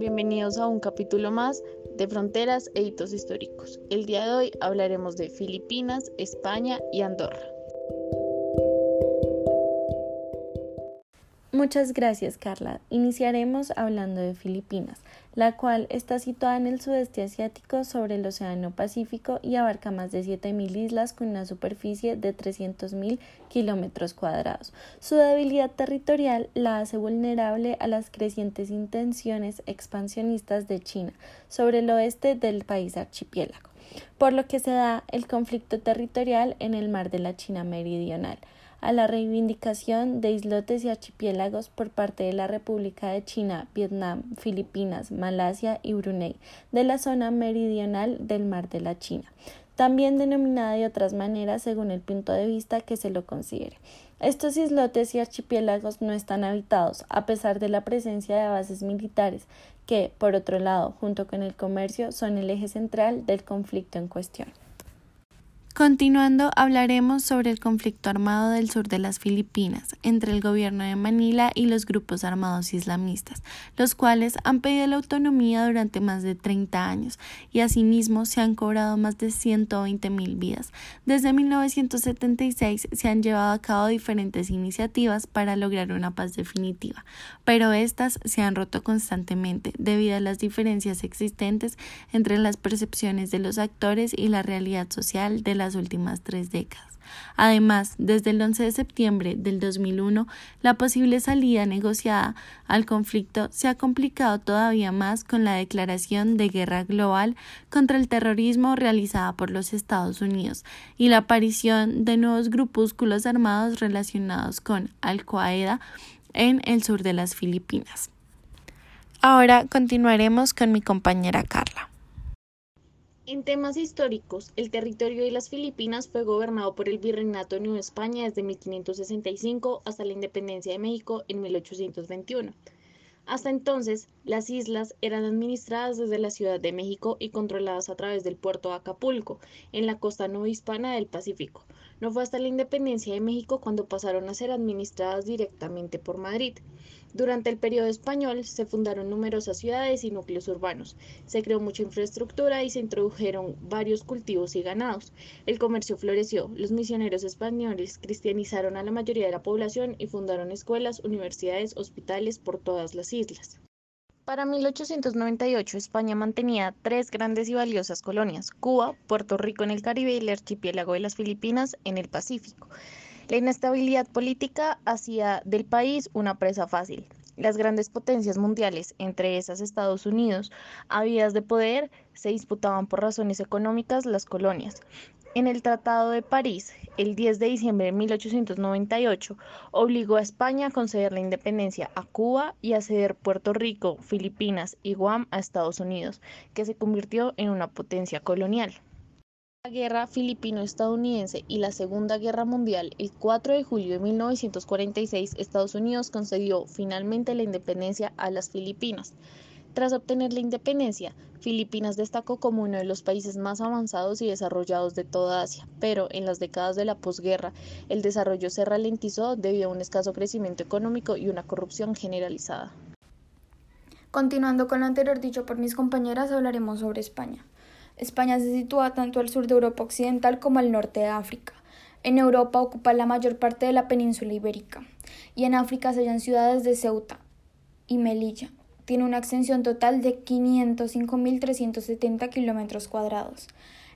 bienvenidos a un capítulo más de Fronteras e Hitos Históricos. El día de hoy hablaremos de Filipinas, España y Andorra. Muchas gracias, Carla. Iniciaremos hablando de Filipinas, la cual está situada en el sudeste asiático sobre el Océano Pacífico y abarca más de 7.000 islas con una superficie de 300.000 kilómetros cuadrados. Su debilidad territorial la hace vulnerable a las crecientes intenciones expansionistas de China sobre el oeste del país archipiélago, por lo que se da el conflicto territorial en el mar de la China Meridional a la reivindicación de islotes y archipiélagos por parte de la República de China, Vietnam, Filipinas, Malasia y Brunei, de la zona meridional del Mar de la China, también denominada de otras maneras según el punto de vista que se lo considere. Estos islotes y archipiélagos no están habitados, a pesar de la presencia de bases militares, que, por otro lado, junto con el comercio, son el eje central del conflicto en cuestión. Continuando, hablaremos sobre el conflicto armado del sur de las Filipinas entre el gobierno de Manila y los grupos armados islamistas, los cuales han pedido la autonomía durante más de 30 años y asimismo se han cobrado más de 120 mil vidas. Desde 1976 se han llevado a cabo diferentes iniciativas para lograr una paz definitiva, pero estas se han roto constantemente debido a las diferencias existentes entre las percepciones de los actores y la realidad social de las últimas tres décadas. Además, desde el 11 de septiembre del 2001, la posible salida negociada al conflicto se ha complicado todavía más con la declaración de guerra global contra el terrorismo realizada por los Estados Unidos y la aparición de nuevos grupúsculos armados relacionados con Al-Qaeda en el sur de las Filipinas. Ahora continuaremos con mi compañera Carla. En temas históricos, el territorio de las Filipinas fue gobernado por el Virreinato de Nueva España desde 1565 hasta la independencia de México en 1821. Hasta entonces, las islas eran administradas desde la Ciudad de México y controladas a través del puerto de Acapulco, en la costa hispana del Pacífico. No fue hasta la independencia de México cuando pasaron a ser administradas directamente por Madrid. Durante el periodo español se fundaron numerosas ciudades y núcleos urbanos, se creó mucha infraestructura y se introdujeron varios cultivos y ganados. El comercio floreció, los misioneros españoles cristianizaron a la mayoría de la población y fundaron escuelas, universidades, hospitales por todas las islas. Para 1898 España mantenía tres grandes y valiosas colonias, Cuba, Puerto Rico en el Caribe y el archipiélago de las Filipinas en el Pacífico. La inestabilidad política hacía del país una presa fácil. Las grandes potencias mundiales, entre esas Estados Unidos, vías de poder, se disputaban por razones económicas las colonias. En el Tratado de París, el 10 de diciembre de 1898, obligó a España a conceder la independencia a Cuba y a ceder Puerto Rico, Filipinas y Guam a Estados Unidos, que se convirtió en una potencia colonial. La Guerra Filipino-Estadounidense y la Segunda Guerra Mundial, el 4 de julio de 1946, Estados Unidos concedió finalmente la independencia a las Filipinas. Tras obtener la independencia, Filipinas destacó como uno de los países más avanzados y desarrollados de toda Asia, pero en las décadas de la posguerra el desarrollo se ralentizó debido a un escaso crecimiento económico y una corrupción generalizada. Continuando con lo anterior dicho por mis compañeras, hablaremos sobre España. España se sitúa tanto al sur de Europa occidental como al norte de África. En Europa ocupa la mayor parte de la península ibérica y en África se hallan ciudades de Ceuta y Melilla. Tiene una extensión total de 505.370 kilómetros cuadrados.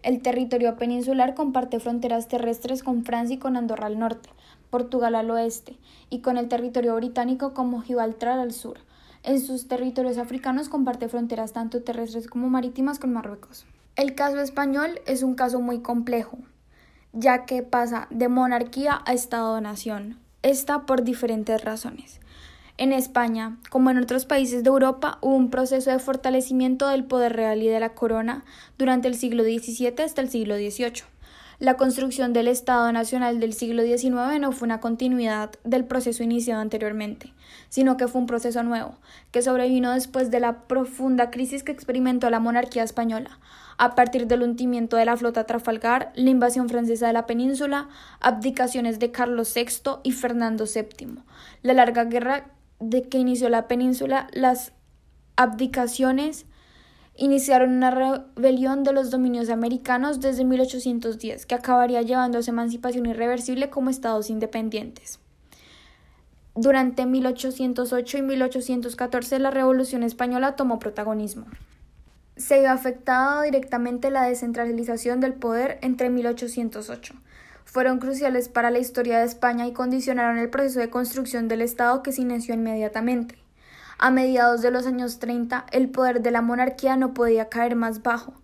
El territorio peninsular comparte fronteras terrestres con Francia y con Andorra al norte, Portugal al oeste y con el territorio británico como Gibraltar al sur. En sus territorios africanos comparte fronteras tanto terrestres como marítimas con Marruecos. El caso español es un caso muy complejo, ya que pasa de monarquía a Estado-nación. Esta por diferentes razones. En España, como en otros países de Europa, hubo un proceso de fortalecimiento del poder real y de la corona durante el siglo XVII hasta el siglo XVIII. La construcción del Estado Nacional del siglo XIX no fue una continuidad del proceso iniciado anteriormente, sino que fue un proceso nuevo, que sobrevino después de la profunda crisis que experimentó la monarquía española, a partir del hundimiento de la flota Trafalgar, la invasión francesa de la península, abdicaciones de Carlos VI y Fernando VII, la larga guerra de que inició la península, las abdicaciones, iniciaron una rebelión de los dominios americanos desde 1810 que acabaría llevando a su emancipación irreversible como estados independientes. Durante 1808 y 1814 la Revolución Española tomó protagonismo. Se vio afectada directamente la descentralización del poder entre 1808. Fueron cruciales para la historia de España y condicionaron el proceso de construcción del Estado que se inició inmediatamente. A mediados de los años 30, el poder de la monarquía no podía caer más bajo,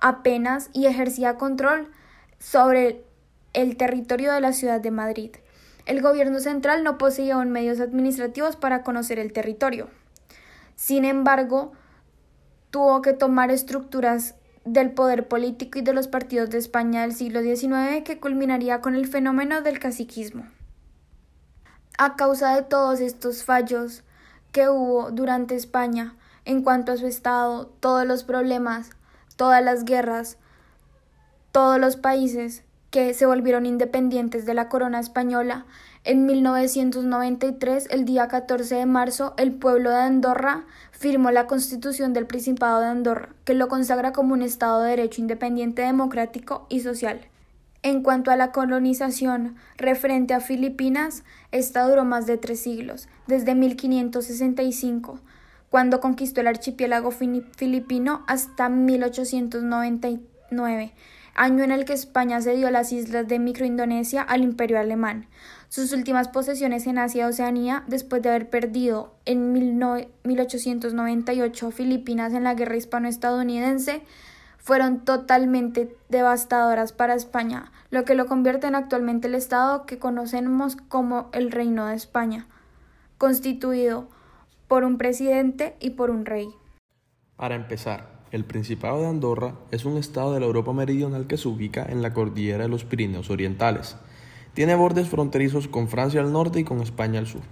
apenas y ejercía control sobre el territorio de la ciudad de Madrid. El gobierno central no poseía aún medios administrativos para conocer el territorio. Sin embargo, tuvo que tomar estructuras del poder político y de los partidos de España del siglo XIX que culminaría con el fenómeno del caciquismo. A causa de todos estos fallos, que hubo durante España en cuanto a su estado, todos los problemas, todas las guerras, todos los países que se volvieron independientes de la corona española, en 1993, el día 14 de marzo, el pueblo de Andorra firmó la Constitución del Principado de Andorra, que lo consagra como un Estado de Derecho independiente, democrático y social. En cuanto a la colonización referente a Filipinas, esta duró más de tres siglos, desde 1565, cuando conquistó el archipiélago filipino, hasta 1899, año en el que España cedió las islas de Microindonesia al Imperio alemán. Sus últimas posesiones en Asia y Oceanía, después de haber perdido en 1898 Filipinas en la guerra hispano-estadounidense, fueron totalmente devastadoras para España, lo que lo convierte en actualmente el Estado que conocemos como el Reino de España, constituido por un presidente y por un rey. Para empezar, el Principado de Andorra es un estado de la Europa meridional que se ubica en la cordillera de los Pirineos Orientales. Tiene bordes fronterizos con Francia al norte y con España al sur.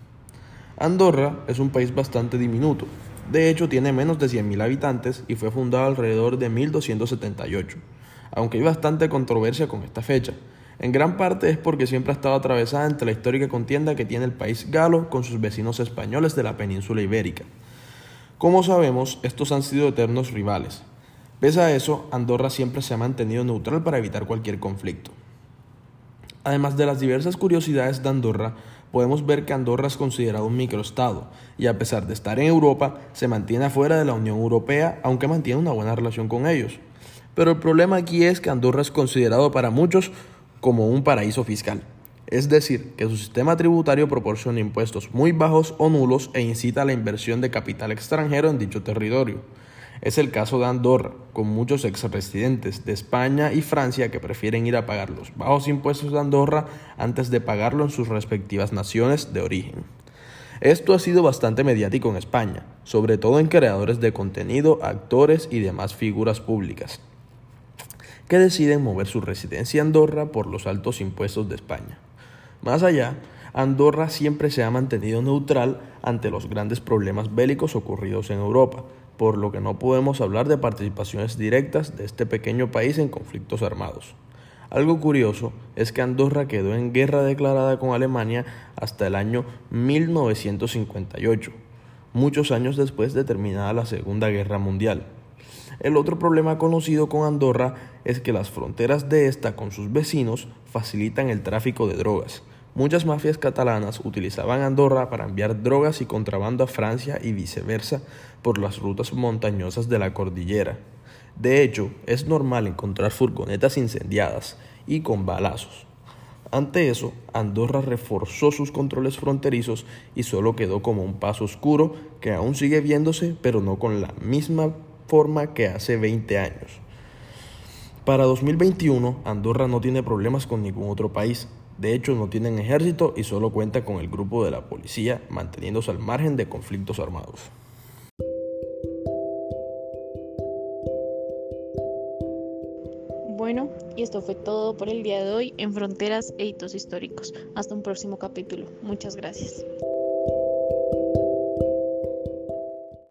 Andorra es un país bastante diminuto, de hecho, tiene menos de 100.000 habitantes y fue fundado alrededor de 1278, aunque hay bastante controversia con esta fecha. En gran parte es porque siempre ha estado atravesada entre la histórica contienda que tiene el país galo con sus vecinos españoles de la península ibérica. Como sabemos, estos han sido eternos rivales. Pese a eso, Andorra siempre se ha mantenido neutral para evitar cualquier conflicto. Además de las diversas curiosidades de Andorra, podemos ver que Andorra es considerado un microestado y a pesar de estar en Europa, se mantiene afuera de la Unión Europea, aunque mantiene una buena relación con ellos. Pero el problema aquí es que Andorra es considerado para muchos como un paraíso fiscal. Es decir, que su sistema tributario proporciona impuestos muy bajos o nulos e incita a la inversión de capital extranjero en dicho territorio. Es el caso de Andorra, con muchos exresidentes de España y Francia que prefieren ir a pagar los bajos impuestos de Andorra antes de pagarlo en sus respectivas naciones de origen. Esto ha sido bastante mediático en España, sobre todo en creadores de contenido, actores y demás figuras públicas, que deciden mover su residencia a Andorra por los altos impuestos de España. Más allá, Andorra siempre se ha mantenido neutral ante los grandes problemas bélicos ocurridos en Europa, por lo que no podemos hablar de participaciones directas de este pequeño país en conflictos armados. Algo curioso es que Andorra quedó en guerra declarada con Alemania hasta el año 1958, muchos años después de terminada la Segunda Guerra Mundial. El otro problema conocido con Andorra es que las fronteras de esta con sus vecinos facilitan el tráfico de drogas, Muchas mafias catalanas utilizaban Andorra para enviar drogas y contrabando a Francia y viceversa por las rutas montañosas de la cordillera. De hecho, es normal encontrar furgonetas incendiadas y con balazos. Ante eso, Andorra reforzó sus controles fronterizos y solo quedó como un paso oscuro que aún sigue viéndose, pero no con la misma forma que hace 20 años. Para 2021, Andorra no tiene problemas con ningún otro país, de hecho, no tienen ejército y solo cuenta con el grupo de la policía, manteniéndose al margen de conflictos armados. Bueno, y esto fue todo por el día de hoy en Fronteras e Hitos Históricos. Hasta un próximo capítulo. Muchas gracias.